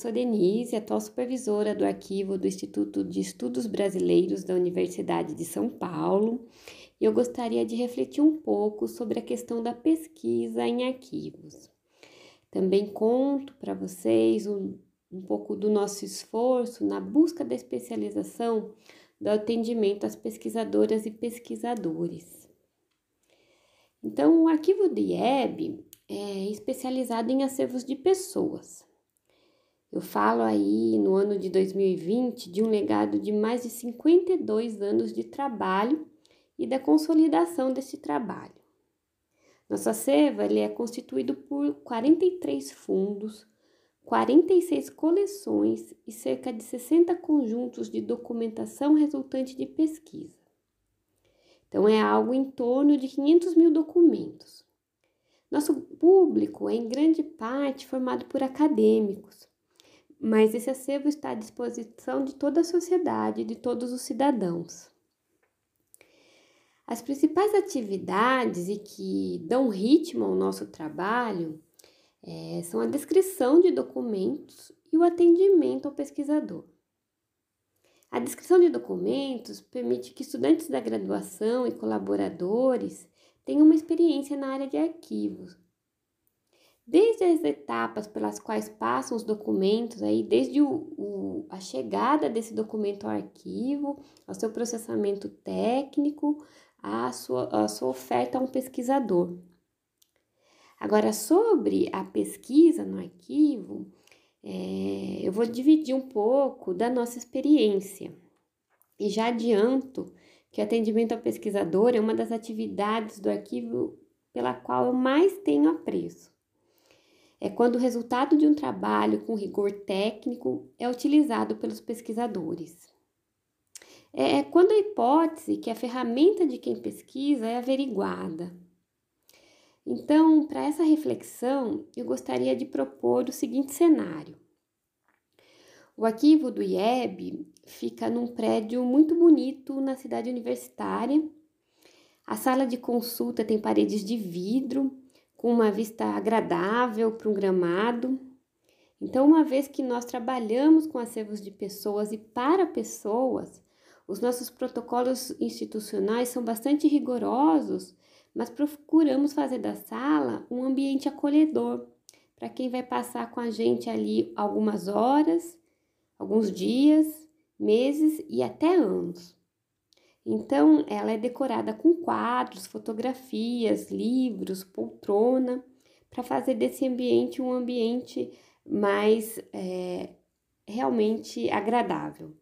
Sou Denise, atual supervisora do arquivo do Instituto de Estudos Brasileiros da Universidade de São Paulo e eu gostaria de refletir um pouco sobre a questão da pesquisa em arquivos. Também conto para vocês um, um pouco do nosso esforço na busca da especialização do atendimento às pesquisadoras e pesquisadores. Então, o arquivo do IEB é especializado em acervos de pessoas. Eu falo aí no ano de 2020 de um legado de mais de 52 anos de trabalho e da consolidação desse trabalho. Nosso acervo ele é constituído por 43 fundos, 46 coleções e cerca de 60 conjuntos de documentação resultante de pesquisa. Então, é algo em torno de 500 mil documentos. Nosso público é em grande parte formado por acadêmicos, mas esse acervo está à disposição de toda a sociedade, de todos os cidadãos. As principais atividades e que dão ritmo ao nosso trabalho é, são a descrição de documentos e o atendimento ao pesquisador. A descrição de documentos permite que estudantes da graduação e colaboradores tenham uma experiência na área de arquivos. Desde as etapas pelas quais passam os documentos, aí, desde o, o, a chegada desse documento ao arquivo, ao seu processamento técnico, a sua, a sua oferta a um pesquisador. Agora, sobre a pesquisa no arquivo, é, eu vou dividir um pouco da nossa experiência. E já adianto que o atendimento ao pesquisador é uma das atividades do arquivo pela qual eu mais tenho apreço. É quando o resultado de um trabalho com rigor técnico é utilizado pelos pesquisadores. É, é quando a hipótese que a ferramenta de quem pesquisa é averiguada. Então, para essa reflexão, eu gostaria de propor o seguinte cenário. O arquivo do IEB fica num prédio muito bonito na cidade universitária. A sala de consulta tem paredes de vidro, com uma vista agradável para um gramado. Então, uma vez que nós trabalhamos com acervos de pessoas e para pessoas, os nossos protocolos institucionais são bastante rigorosos, mas procuramos fazer da sala um ambiente acolhedor para quem vai passar com a gente ali algumas horas, alguns dias, meses e até anos. Então, ela é decorada com quadros, fotografias, livros, poltrona, para fazer desse ambiente um ambiente mais é, realmente agradável.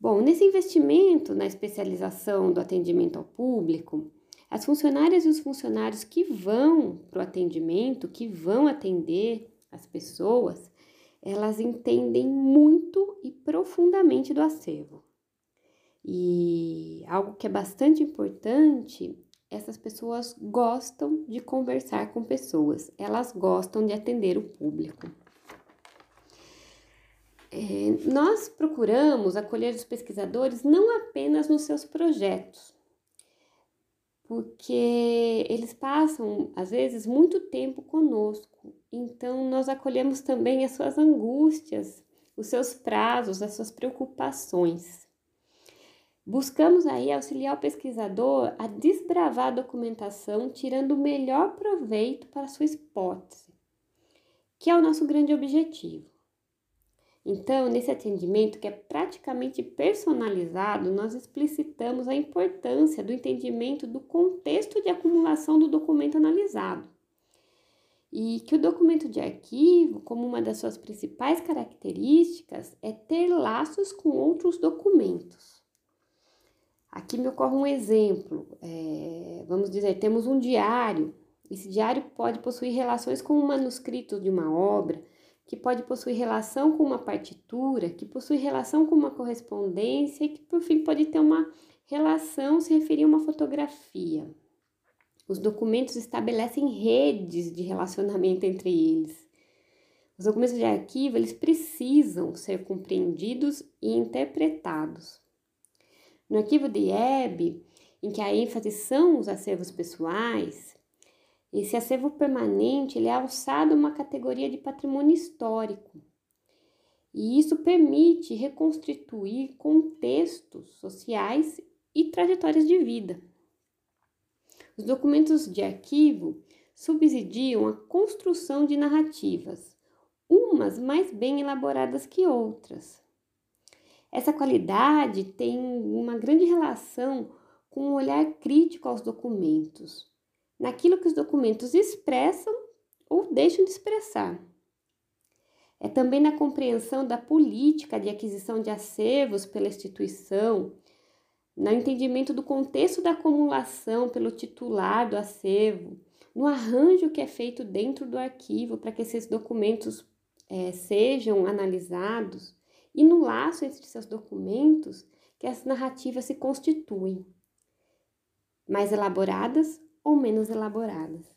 Bom, nesse investimento na especialização do atendimento ao público, as funcionárias e os funcionários que vão para o atendimento, que vão atender as pessoas, elas entendem muito e profundamente do acervo. E algo que é bastante importante, essas pessoas gostam de conversar com pessoas, elas gostam de atender o público. É, nós procuramos acolher os pesquisadores não apenas nos seus projetos, porque eles passam, às vezes, muito tempo conosco. Então, nós acolhemos também as suas angústias, os seus prazos, as suas preocupações. Buscamos aí auxiliar o pesquisador a desbravar a documentação, tirando o melhor proveito para sua hipótese, que é o nosso grande objetivo. Então, nesse atendimento que é praticamente personalizado, nós explicitamos a importância do entendimento do contexto de acumulação do documento analisado. E que o documento de arquivo, como uma das suas principais características, é ter laços com outros documentos. Aqui me ocorre um exemplo. É, vamos dizer, temos um diário. Esse diário pode possuir relações com o manuscrito de uma obra que pode possuir relação com uma partitura, que possui relação com uma correspondência e que, por fim, pode ter uma relação se referir a uma fotografia. Os documentos estabelecem redes de relacionamento entre eles. Os documentos de arquivo, eles precisam ser compreendidos e interpretados. No arquivo de EB, em que a ênfase são os acervos pessoais, esse acervo permanente ele é alçado a uma categoria de patrimônio histórico. E isso permite reconstituir contextos sociais e trajetórias de vida. Os documentos de arquivo subsidiam a construção de narrativas, umas mais bem elaboradas que outras. Essa qualidade tem uma grande relação com um olhar crítico aos documentos, naquilo que os documentos expressam ou deixam de expressar. É também na compreensão da política de aquisição de acervos pela instituição, no entendimento do contexto da acumulação pelo titular do acervo, no arranjo que é feito dentro do arquivo para que esses documentos é, sejam analisados e no laço entre seus documentos que as narrativas se constituem mais elaboradas ou menos elaboradas.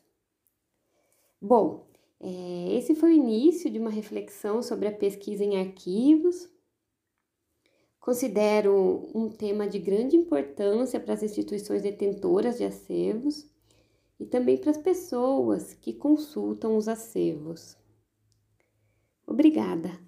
Bom, é, esse foi o início de uma reflexão sobre a pesquisa em arquivos. Considero um tema de grande importância para as instituições detentoras de acervos e também para as pessoas que consultam os acervos. Obrigada!